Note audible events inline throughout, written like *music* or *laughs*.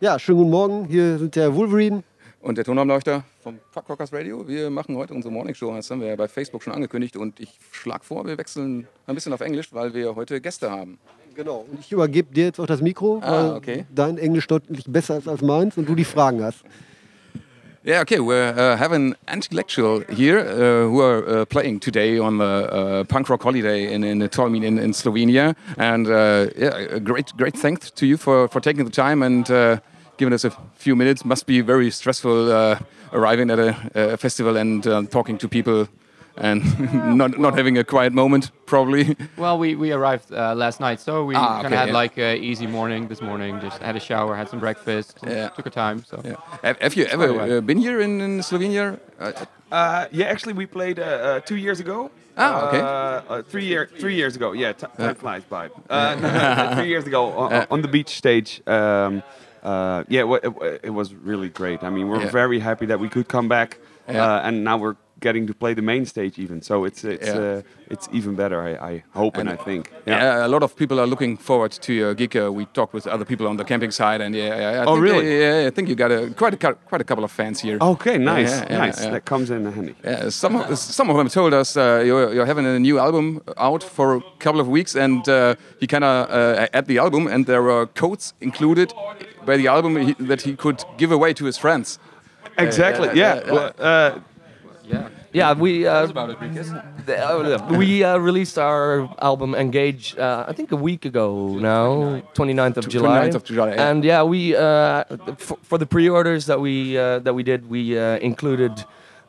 Ja, schönen guten Morgen. Hier sind der Wolverine. Und der Tonarmleuchter vom Fuck Rockers Radio. Wir machen heute unsere Morning Show. Das haben wir ja bei Facebook schon angekündigt. Und ich schlage vor, wir wechseln ein bisschen auf Englisch, weil wir heute Gäste haben. Genau. Und ich übergebe dir jetzt auch das Mikro, Ah, weil okay. dein Englisch deutlich besser ist als meins und du die Fragen hast. Yeah, okay. We uh, have an intellectual here uh, who are uh, playing today on the uh, punk rock holiday in in Tolmin in, in Slovenia, and uh, yeah, a great great thanks to you for for taking the time and uh, giving us a few minutes. Must be very stressful arriving at a, a festival and talking to people and *laughs* not not having a quiet moment probably. *laughs* Well, we, we arrived uh, last night, so we Ah, kind of okay, had yeah. like a easy morning this morning. Just had a shower, had some breakfast, Yeah. took our time. So Yeah. Have, have you quite a ever uh, been here in, in Slovenia? Uh, Uh, yeah, actually, we played uh, uh, two years ago. Ah, okay. Uh, uh, three year, three years ago. Yeah, t- time flies by. *laughs* Uh, three years ago on, on the beach stage. Um, uh, yeah, it, it was really great. I mean, we're Yeah. very happy that we could come back, Yeah. uh, and now we're getting to play the main stage even. So it's it's Yeah. uh, it's even better. I, I hope and, I think. Yeah. a lot of people are looking forward to your gig. Uh, we talked with other people on the camping site, and yeah, yeah I Oh, think, really? Oh. Yeah, I think you got a quite a quite a couple of fans here. Okay, nice, Yeah, yeah, nice. yeah. That comes in handy. Yeah, some of, some of them told us uh, you're, you're having a new album out for a couple of weeks, and uh, he kind of uh, at the album, and there were codes included by the album he, that he could give away to his friends. Exactly. yeah, Yeah. yeah, Well, uh, yeah, Yeah, we uh, about it, *laughs* uh, we uh, released our album Engage. Uh, I think a week ago now, 29th of July. 29th of July, yeah. And yeah, we uh, for, for the pre-orders that we uh, that we did, we uh, included.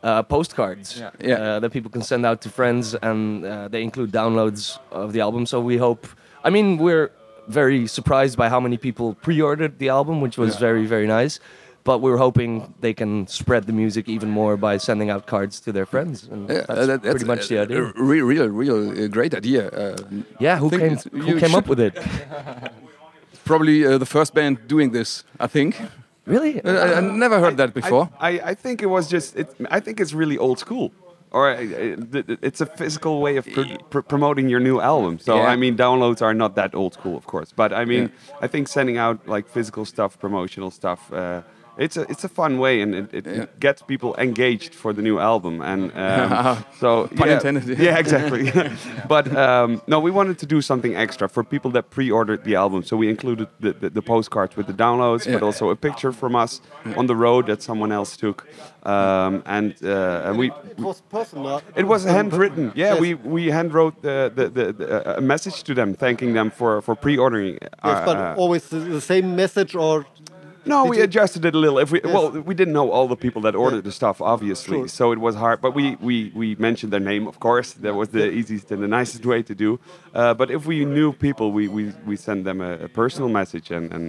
Uh, postcards Yeah. Yeah. That people can send out to friends, and uh, they include downloads of the album. So we hope. I mean, we're very surprised by how many people pre-ordered the album, which was Yeah. very very nice. But we're hoping they can spread the music even more by sending out cards to their friends. And Yeah, that's uh, that- pretty much the idea. A real, real, real uh, great idea. Uh, Yeah, who came who came up with it? *laughs* probably uh, the first band doing this, I think. Really? Uh, I, I never heard that before. I, I, I think it was just. It, I think it's really old school. Or uh, th- th- it's a physical way of pr- pr- promoting your new album. So Yeah. I mean, downloads are not that old school, of course. But I mean, I think sending out like physical stuff, promotional stuff. Uh, it's a it's a fun way, and it, it, Yeah. gets people engaged for the new album, and *laughs* um, so Pun yeah, intended. Yeah, exactly. *laughs* but um, no, we wanted to do something extra for people that pre-ordered the album. So we included the, the, the postcards with the downloads, but also a picture from us on the road that someone else took, um, and uh, and we. It was personal. It was handwritten. Yeah, Yes. we, we hand wrote the, the, the, the, a message to them, thanking them for, for pre-ordering. Yes, uh, but uh, always the, the same message or no, Did we you- adjusted it a little. If we well, we didn't know all the people that ordered the stuff, obviously, Sure. so it was hard. But we, we, we mentioned their name, of course. That was the easiest and the nicest way to do. Uh, but if we knew people, we, we, we send them a, a personal message, and, and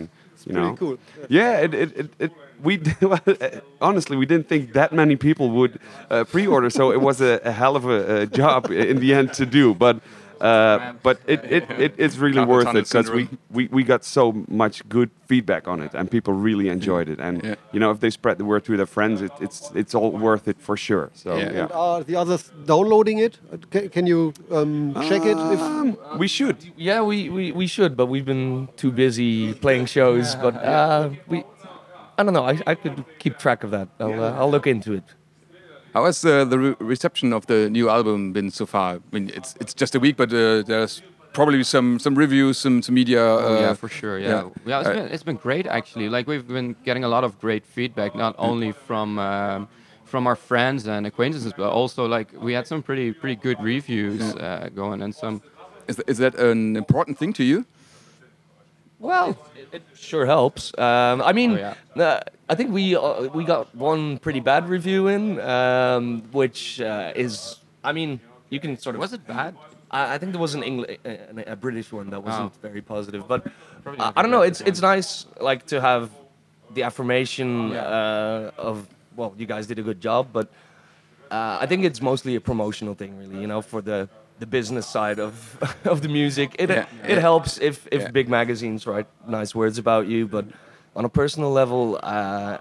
you pretty know, cool. yeah, it, it, it, it we d- *laughs* honestly we didn't think that many people would uh, pre-order, so it was a, a hell of a, a job in the end to do, but. Uh, but it, it, it, it's really Carpal worth it because we, we, we got so much good feedback on it and people really enjoyed it and Yeah. you know if they spread the word to their friends it, it's it's all worth it for sure so Yeah. yeah, And are the others downloading it? Can, can you um, check it? If, Um, we should Yeah, we, we, we should, but we've been too busy playing shows. But uh, we, I don't know. I, I could keep track of that. I'll, uh, I'll look into it. How has uh, the re reception of the new album been so far? I mean, it's it's just a week, but uh, there's probably some some reviews, some some media. Uh, Oh, yeah, for sure. Yeah, yeah. yeah. it's Uh, been it's been great actually. Like we've been getting a lot of great feedback, not only from um, from our friends and acquaintances, but also like we had some pretty pretty good reviews uh, going and some. Is, is that an important thing to you? Well, it sure helps. Um, I mean, Oh, yeah. uh, I think we uh, we got one pretty bad review in, um, which uh, is, I mean, you can sort of. Was it bad? I, I think there was an English, a, a British one that wasn't Oh. very positive, but uh, I don't know. It's it's nice like to have the affirmation uh, of well, you guys did a good job, but uh, I think it's mostly a promotional thing, really. You know, for the the business side of *laughs* of the music, it Yeah, it yeah. helps if if Yeah. big magazines write nice words about you, but on a personal level. Uh,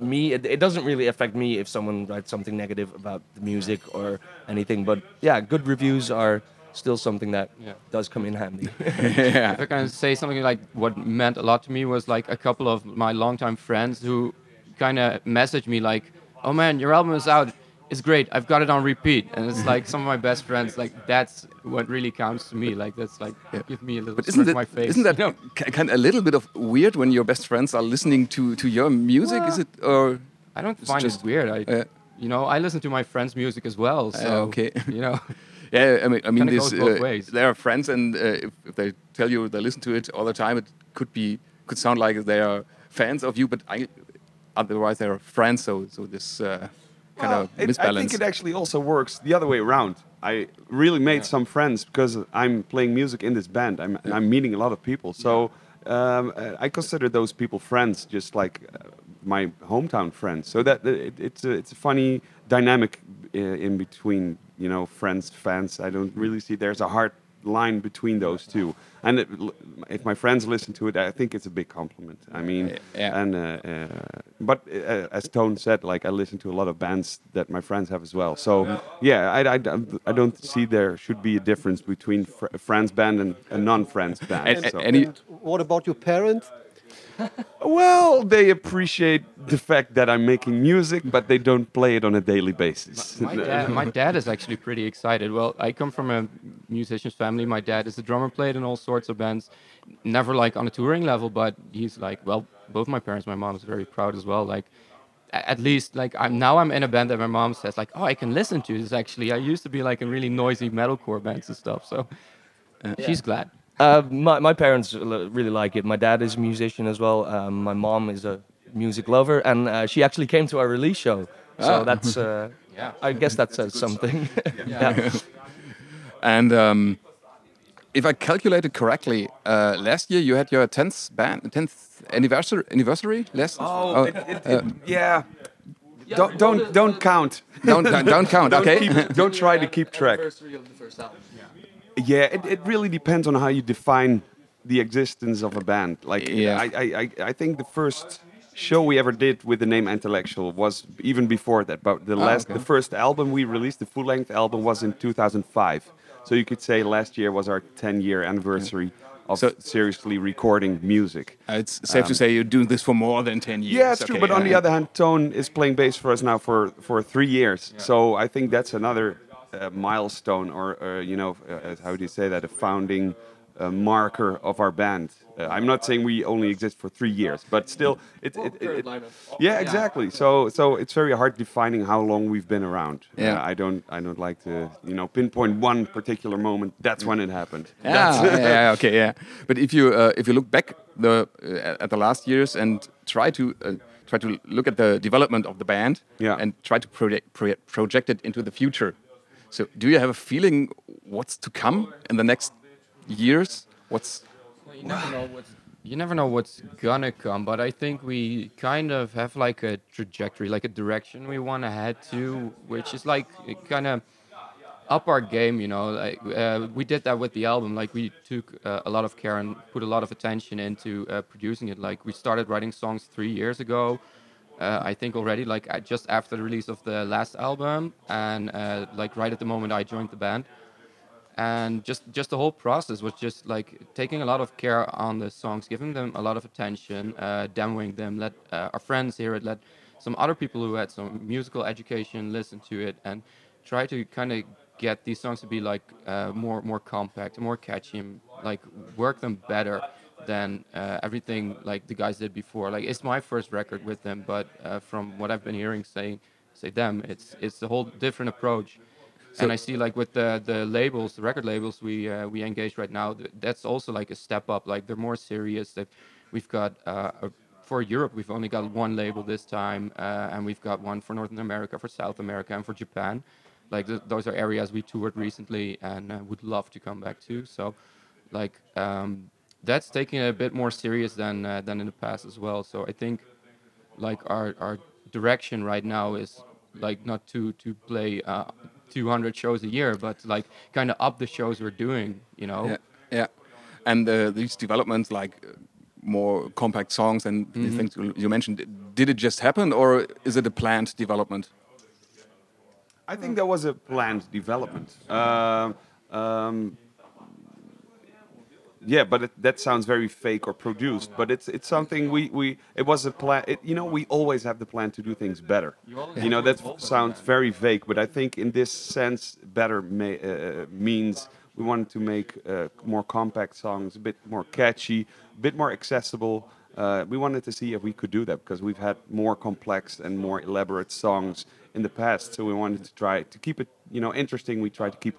me, it, it doesn't really affect me if someone writes something negative about the music or anything. But yeah, good reviews are still something that Yeah. does come in handy. *laughs* yeah. If I can say something like what meant a lot to me was like a couple of my longtime friends who kind of messaged me like, "Oh man, your album is out. It's great. I've got it on repeat." And it's *laughs* like some of my best friends. Like that's what really counts to me. Like that's like give me a little But isn't that, my face. isn't that kind of a little bit of weird when your best friends are listening to, to your music? Is it or I don't find just- it weird. I, uh, you know, I listen to my friends' music as well. So okay. you know, *laughs* yeah? I mean, I mean, this uh, they are friends, and uh, if, if they tell you they listen to it all the time, it could be could sound like they are fans of you, but I, otherwise they are friends. So so this uh, kind Well, of it- I think it actually also works the other way around. I really made some friends because I'm playing music in this band. I'm, I'm meeting a lot of people. So um, I consider those people friends, just like uh, my hometown friends. So that it, it's a, it's a funny dynamic uh, in between, you know, friends, fans. I don't really see there's a hard line between those two. And it, if my friends listen to it, I think it's a big compliment. I mean, Yeah. and uh, uh, but uh, as Tone said, like I listen to a lot of bands that my friends have as well. So yeah, I, I, I don't see there should be a difference between fr a friends band and a non-friends band. And- so. and you- And what about your parents? Well, they appreciate the fact that I'm making music, but they don't play it on a daily basis. my dad, my dad is actually pretty excited. Well, I come from a musician's family. My dad is a drummer, played in all sorts of bands. Never like on a touring level, but he's like, well, both my parents, my mom is very proud as well. Like, at least like I'm now I'm in a band that my mom says like, oh, I can listen to this. Actually, I used to be like in really noisy metalcore bands and stuff. So uh, she's glad. Uh, my, my parents really like it. My dad is a musician as well. Um, my mom is a music lover, and uh, she actually came to our release show. So Ah. that's, uh, *laughs* Yeah. I guess that says something. *laughs* yeah. And um, if I calculated correctly, uh, last year you had your 10th band, 10th anniversary, anniversary last. Oh, it, it, it, yeah. Don't don't don't count. don't, don't *laughs* don't count. Don't okay. keep- don't try to keep track. Yeah, it, it really depends on how you define the existence of a band. Like, Yeah. I, I, I, think the first show we ever did with the name Antillectual was even before that. But the last, okay. the first album we released, the full-length album, was in 2005. So you could say last year was our 10-year anniversary of So- seriously recording music. Uh, it's safe to say you're doing this for more than 10 years. Yeah, it's true. Okay, But on the other hand, Tone is playing bass for us now for, for three years. So I think that's another uh, milestone, or, or you know, uh, how do you say that? A founding uh, marker of our band. Uh, I'm not saying we only exist for three years, but still, it, it, it, it- yeah, exactly. So so it's very hard defining how long we've been around. Yeah. Uh, I don't I don't like to you know pinpoint one particular moment. That's when it happened. Yeah, yeah, yeah, okay, yeah. But if you uh, if you look back the uh, at the last years and try to uh, try to look at the development of the band Yeah. and try to project project it into the future. So, do you have a feeling what's to come in the next years? What's you never know what's you never know what's gonna come, but I think we kind of have like a trajectory, like a direction we want to head to, which is like kind of up our game. You know, like uh, we did that with the album. Like we took uh, a lot of care and put a lot of attention into uh, producing it. Like we started writing songs three years ago. Uh, I think already, like just after the release of the last album, and uh, like right at the moment I joined the band. And just just the whole process was just like taking a lot of care on the songs giving them a lot of attention uh, demoing them let uh, our friends hear it let some other people who had some musical education listen to it and try to kind of get these songs to be like uh, more more compact more catchy and like work them better than uh, everything like the guys did before like it's my first record with them but uh, from what i've been hearing saying say them it's it's a whole different approach and I see like with the the labels, the record labels we uh, we engage right now, that's also like a step up. Like they're more serious. That we've got uh, a, for Europe, we've only got one label this time, uh, and we've got one for Northern America, for South America, and for Japan. Like th- those are areas we toured recently and uh, would love to come back to. So, like um, that's taking it a bit more serious than uh, than in the past as well. So I think like our our direction right now is like not to to play uh, 200 shows a year, but like kind of up the shows we're doing. You know. yeah, yeah. And uh, these developments, like uh, more compact songs and the things you- you mentioned, did it just happen or is it a planned development? I think that was a planned development. Um, Um, yeah, but it, that sounds very fake or produced. But it's it's something we, we it was a plan. It, you know, we always have the plan to do things better. You know, that sounds very vague, but I think in this sense, better may, uh, means we wanted to make uh, more compact songs, a bit more catchy, a bit more accessible. Uh, we wanted to see if we could do that because we've had more complex and more elaborate songs in the past. So we wanted to try to keep it, you know, interesting. We tried to keep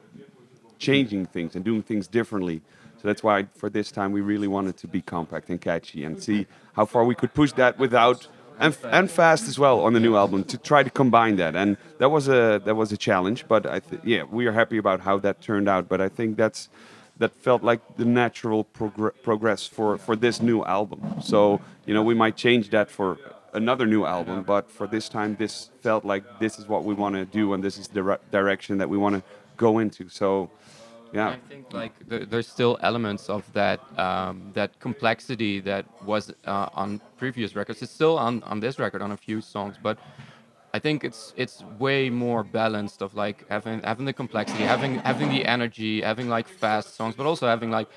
changing things and doing things differently. So that's why for this time we really wanted to be compact and catchy and see how far we could push that without and, and fast as well on the new album to try to combine that. And that was a that was a challenge, but I th- yeah we are happy about how that turned out. But I think that's that felt like the natural progr- progress for for this new album. So you know we might change that for another new album, but for this time this felt like this is what we want to do and this is the re- direction that we want to go into. So yeah. I think like there, there's still elements of that um, that complexity that was uh, on previous records. It's still on, on this record on a few songs, but I think it's it's way more balanced of like having having the complexity, having having the energy, having like fast songs, but also having like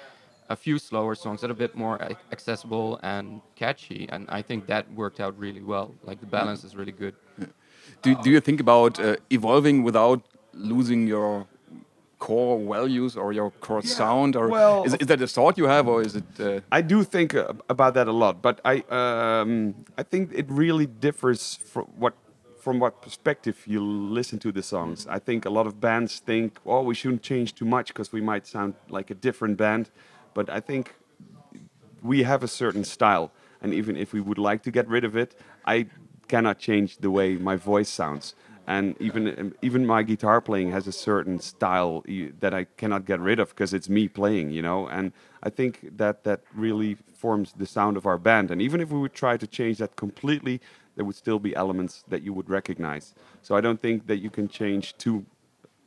a few slower songs that are a bit more accessible and catchy. And I think that worked out really well. Like the balance is really good. Do, do you think about uh, evolving without losing your core values or your core sound, or well- is, is that a thought you have, or is it? Uh, I do think uh, about that a lot, but I um, I think it really differs from what from what perspective you listen to the songs. I think a lot of bands think, oh, we shouldn't change too much because we might sound like a different band, but I think we have a certain style, and even if we would like to get rid of it, I cannot change the way my voice sounds. And even even my guitar playing has a certain style that I cannot get rid of because it's me playing, you know. And I think that that really forms the sound of our band. And even if we would try to change that completely, there would still be elements that you would recognize. So I don't think that you can change too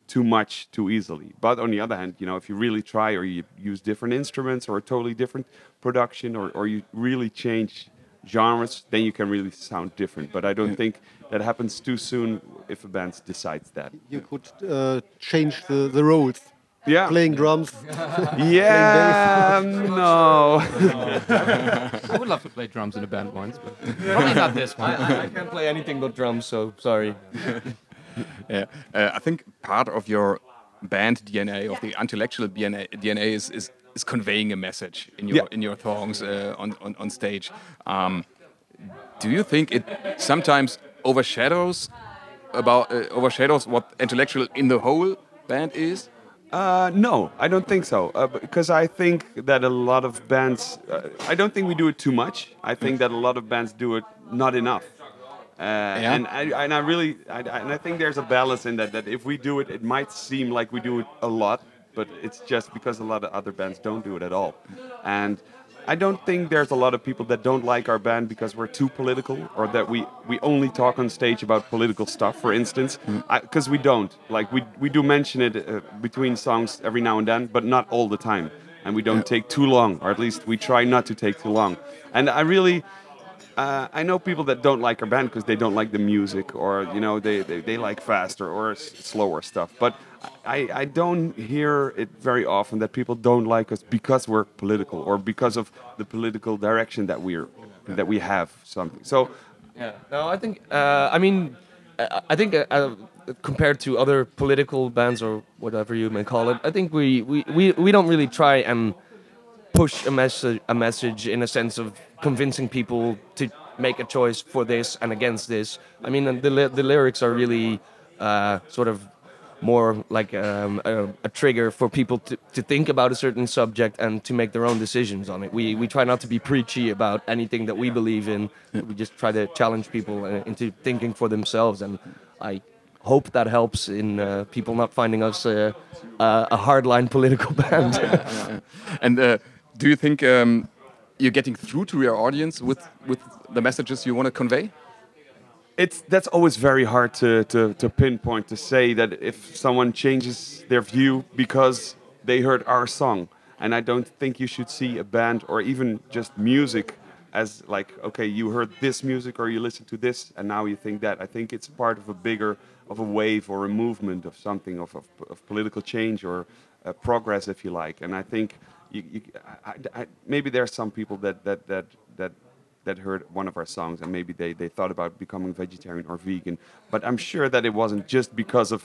too much too easily. But on the other hand, you know, if you really try or you use different instruments or a totally different production or, or you really change genres, then you can really sound different. But I don't think that happens too soon if a band decides that. You could uh, change the, the roles. Yeah. Playing drums. *laughs* Yeah, no. I would love to play drums in a band once, but *laughs* probably not this one. I can't play anything but drums, so sorry. *laughs* yeah, uh, I think part of your band DNA, of the Antillectual DNA, DNA is, is is conveying a message in your Yeah. in your songs uh, on, on on stage. Um, do you think it sometimes overshadows about uh, overshadows what Antillectual in the whole band is? Uh, no, I don't think so. Uh, because I think that a lot of bands, uh, I don't think we do it too much. I think that a lot of bands do it not enough. Uh, And I and I really I- and I think there's a balance in that. That if we do it, it might seem like we do it a lot, but it's just because a lot of other bands don't do it at all. And I don't think there's a lot of people that don't like our band because we're too political or that we, we only talk on stage about political stuff, for instance. Because we don't. Like, we, we do mention it uh, between songs every now and then, but not all the time. And we don't take too long, or at least we try not to take too long. And I really. Uh, I know people that don't like our band because they don't like the music, or you know, they, they, they like faster or s- slower stuff. But I, I don't hear it very often that people don't like us because we're political or because of the political direction that we're that we have something. So Yeah. No, I think. Uh, I mean, I, think uh, uh, compared to other political bands or whatever you may call it, I think we we, we, we don't really try and push a message a message in a sense of convincing people to make a choice for this and against this. I mean, the the lyrics are really uh, sort of more like um, a, a trigger for people to, to think about a certain subject and to make their own decisions on it. We, we try not to be preachy about anything that we believe in. We just try to challenge people uh, into thinking for themselves. And I hope that helps in uh, people not finding us uh, uh, a hardline political *laughs* band. And uh, do you think um, you're getting through to your audience with with the messages you want to convey? It's that's always very hard to, to, to pinpoint to say that if someone changes their view because they heard our song and i don't think you should see a band or even just music as like okay you heard this music or you listen to this and now you think that i think it's part of a bigger of a wave or a movement of something of, of, of political change or uh, progress, if you like. And I think you, you, I, I, maybe there are some people that that that that that heard one of our songs and maybe they, they thought about becoming vegetarian or vegan. But I'm sure that it wasn't just because of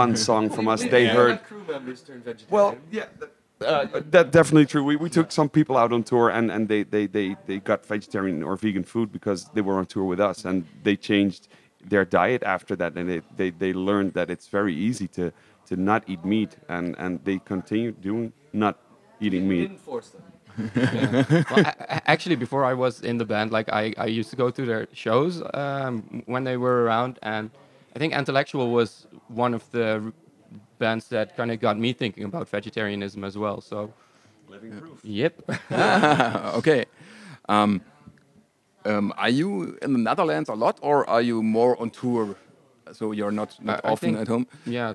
one song from us. They heard. crew members turned vegetarian. Well, yeah. That, uh, that definitely true. We, we took some people out on tour and, and they, they, they, they got vegetarian or vegan food because they were on tour with us and they changed their diet after that and they, they, they learned that it's very easy to, to not eat meat and, and they continue doing not eating meat. didn't force them. Well, a- a- actually, before I was in the band, like I, I used to go to their shows um, when they were around, and I think Antillectual was one of the r- bands that kind of got me thinking about vegetarianism as well. So, Living proof. yep. *laughs* okay. Um, um, are you in the Netherlands a lot, or are you more on tour? So you're not, not I- I often think- at home? yeah,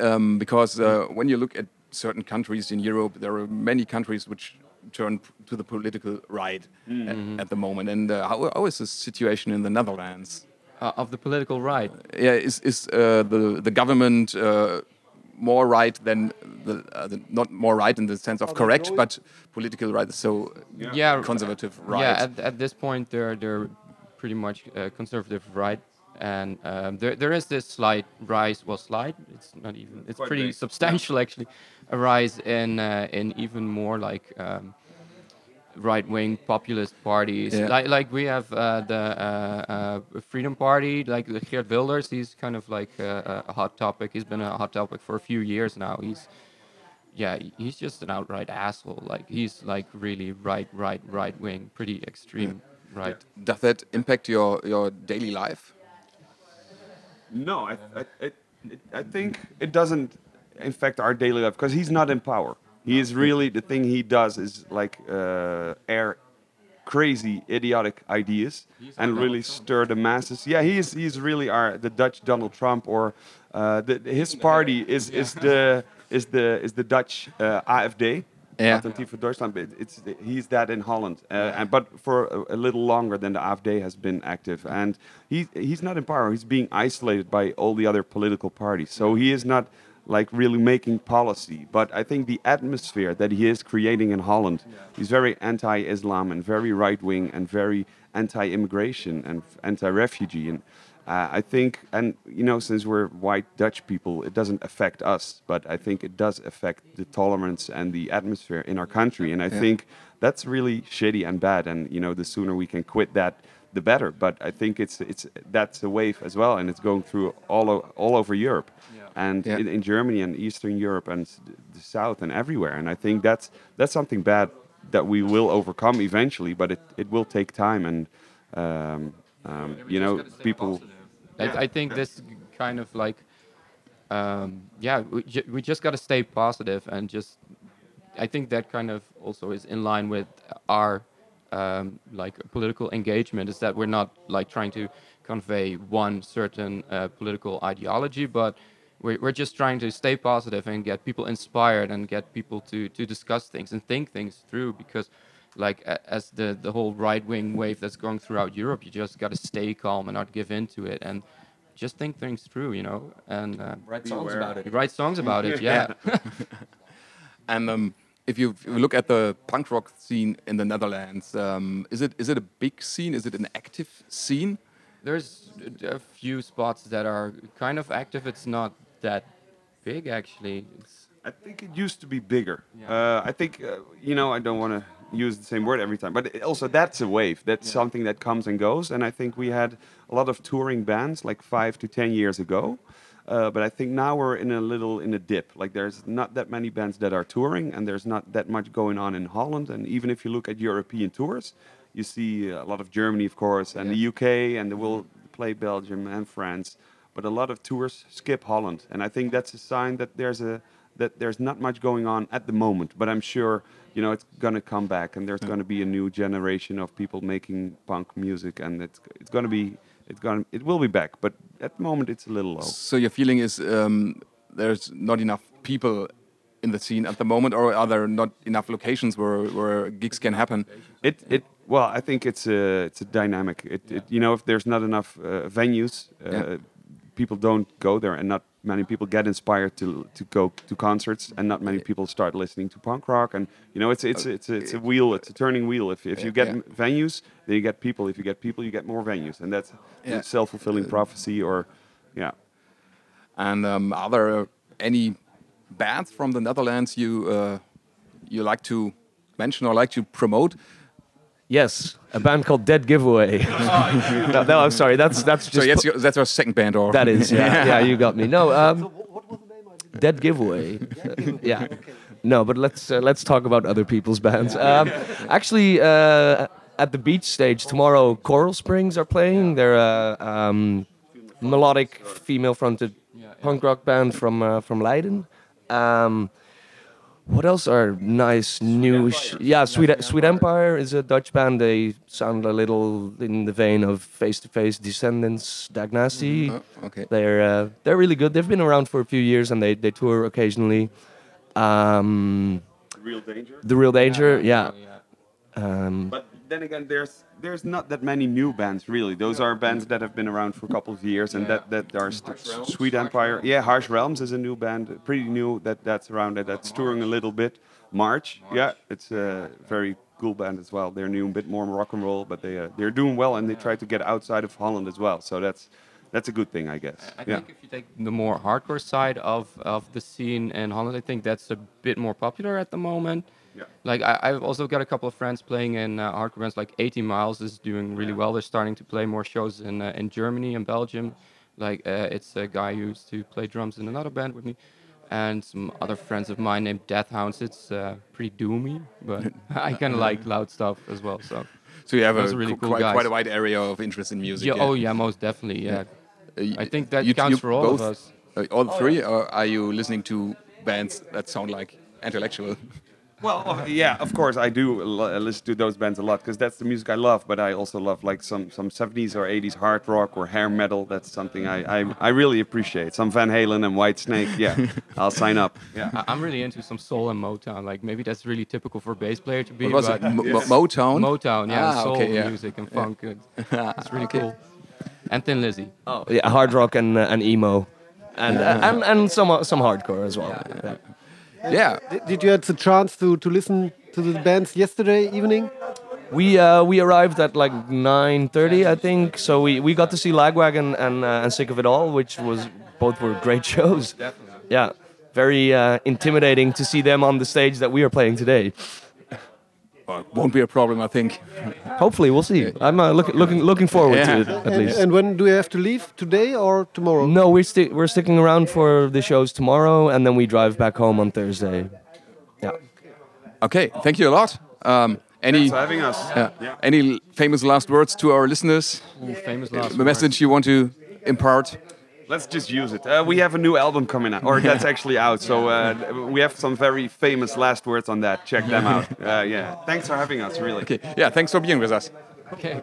um, because uh, when you look at certain countries in Europe, there are many countries which turn p- to the political right at, at the moment. And uh, how, how is the situation in the Netherlands? uh, of the political right. Yeah, is is uh, the the government uh, more right than the, uh, the not more right in the sense of correct, but political right? So Yeah, conservative right. Yeah, at, at this point, they're they're pretty much uh, conservative right, and um, there there is this slight rise. Well, slight. It's not even. It's Quite pretty big. substantial actually. A rise in uh, in even more like. Um, right-wing populist parties Yeah. like like we have uh, the uh, uh, Freedom Party like the Geert Wilders he's kind of like uh, a hot topic he's been a hot topic for a few years now he's yeah, he's just an outright asshole. Like he's like really right, right, right wing, pretty extreme right. Does that impact your your daily life? No, I, I, it, I think it doesn't affect our daily life because he's not in power. He is really the thing he does is like uh, air crazy, idiotic ideas and really stir the masses. Yeah, he is. He's really our the Dutch Donald Trump or uh, the, his party is is the is the is the Dutch uh, AFD. Yeah. Alternatief voor Duitsland. but It's he's that in Holland, uh, and but for a, a little longer than the AfD has been active, and he he's not in power. He's being isolated by all the other political parties, so he is not like really making policy. But I think the atmosphere that he is creating in Holland, he's very anti-Islam and very right-wing and very anti-immigration and anti-refugee, and uh, I think, and you know, since we're white Dutch people, it doesn't affect us, but I think it does affect the tolerance and the atmosphere in our country. And I think that's really shitty and bad. And you know, the sooner we can quit that, the better. But I think it's it's that's a wave as well, and it's going through all o- all over Europe, and Yeah. in, in Germany and Eastern Europe and the South and everywhere. And I think that's that's something bad that we will overcome eventually, but it, it will take time and. Um, um, you know, people. I, I think this kind of like, um, yeah, we, ju- we just got to stay positive and just. I think that kind of also is in line with our um, like political engagement is that we're not like trying to convey one certain uh, political ideology, but we're, we're just trying to stay positive and get people inspired and get people to, to discuss things and think things through because like as the, the whole right wing wave that's going throughout Europe, you just got to stay calm and not give in to it and just think things through, you know, and uh, Write songs about it. write songs about it. *laughs* Yeah. *laughs* And um, if you if you look at the punk rock scene in the Netherlands, um, is it is it a big scene? Is it an active scene? There's a few spots that are kind of active. It's not that big actually. It's, I think it used to be bigger. Uh, I think uh, you know I don't want to use the same word every time, but also that's a wave. That's something that comes and goes. And I think we had a lot of touring bands like five to ten years ago. Uh, but I think now we're in a little in a dip. Like there's not that many bands that are touring, and there's not that much going on in Holland. And even if you look at European tours, you see a lot of Germany, of course, and the UK, and they will play Belgium and France. But a lot of tours skip Holland, and I think that's a sign that there's a that there's not much going on at the moment. But I'm sure you know it's gonna come back, and there's gonna be a new generation of people making punk music, and it's it's gonna be it's gonna it will be back. But at the moment, it's a little low. So your feeling is um, there's not enough people in the scene at the moment, or are there not enough locations where, where gigs can happen? It it well, I think it's a it's a dynamic. It, it you know if there's not enough uh, venues, uh, Yeah. people don't go there, and not many people get inspired to to go to concerts, and not many people start listening to punk rock. And you know, it's it's it's it's a wheel, it's a turning wheel. If if you get yeah. venues, then you get people. If you get people, you get more venues, and that's Yeah. self-fulfilling prophecy. Or yeah, And um, are there any bands from the Netherlands you uh, you like to mention or like to promote? Yes, a band called Dead Giveaway. *laughs* no, no, I'm sorry. That's that's just so yes, you- that's our second band, or that is yeah, *laughs* yeah. You got me. No, um, Dead Giveaway. yeah. No, but let's uh, let's talk about other people's bands. Um, actually, uh, at the beach stage tomorrow, Coral Springs are playing. They're a um, melodic female-fronted punk rock band from uh, from Leiden. Um, what else are nice new? sh- yeah, Sweet Sweet Empire is a Dutch band. They sound a little in the vein of Face to Face, Descendants, Dag Nasty. Oh, okay. They're uh, they're really good. They've been around for a few years and they, they tour occasionally. Um, real danger. the Real Danger, yeah. Um, But then again, there's there's not that many new bands really. Those are bands that have been around for a couple of years, and that that are st- Sweet Empire. Yeah, Harsh Realms is a new band, pretty new. That that's around that that's touring a little bit. March, yeah, it's a very cool band as well. They're new, a bit more rock and roll, but they uh, they're doing well, and they try to get outside of Holland as well. So that's that's a good thing, I guess. I yeah. think if you take the more hardcore side of, of the scene in Holland, I think that's a bit more popular at the moment. Yeah. Like I, I've also got a couple of friends playing in uh, hardcore bands. Like 80 Miles is doing really well. They're starting to play more shows in uh, in Germany and Belgium. Like uh, it's a guy who used to play drums in another band with me, and some other friends of mine named Deathhounds. It's uh, pretty doomy, but *laughs* *laughs* I kind of like loud stuff as well. So So you have a Those are really cool quite, guys. quite a wide area of interest in music. yeah, oh yeah, most definitely. Yeah, Uh, y- I think that you- counts you for all of us. uh, all three, or are you listening to bands that sound like Antillectual? *laughs* Well, oh, yeah, of course I do listen to those bands a lot because that's the music I love. But I also love like some some 70s or 80s hard rock or hair metal. That's something I I, I really appreciate. Some Van Halen and Whitesnake. Yeah, *laughs* I'll sign up. Yeah. I- I'm really into some soul and Motown. Like maybe that's really typical for a bass player to be. What was but it? Mo- Mo- Motown? Motown, yeah, Ah, soul okay, yeah. music and funk. It's, *laughs* it's really cool. And Thin Lizzy. oh, yeah, hard rock and uh, and emo, and uh, and and some some hardcore as well. Yeah. Yeah. Did, you had the chance to, to listen to the bands yesterday evening? We uh, we arrived at like 9:30, I think. So we, we got to see Lagwagon and uh, and Sick of It All, which was both were great *laughs* shows. Definitely. Yeah, very uh, intimidating to see them on the stage that we are playing today. Well, won't be a problem, I think. Hopefully, we'll see. I'm uh, looking looking looking forward Yeah. to it at And, least. and when do we have to leave? Today or tomorrow? no, we're sti- we're sticking around for the shows tomorrow, and then we drive back home on Thursday. Yeah. Okay, thank you a lot. Um, any Thanks for having us. uh, any famous last words to our listeners? Ooh, famous last The message you want to impart? Let's just use it. Uh, we have a new album coming out, or that's actually out. So uh, we have some very famous last words on that. Check them out. *laughs* Uh, yeah. Thanks for having us. Really. Okay. Yeah, thanks for being with us. Okay.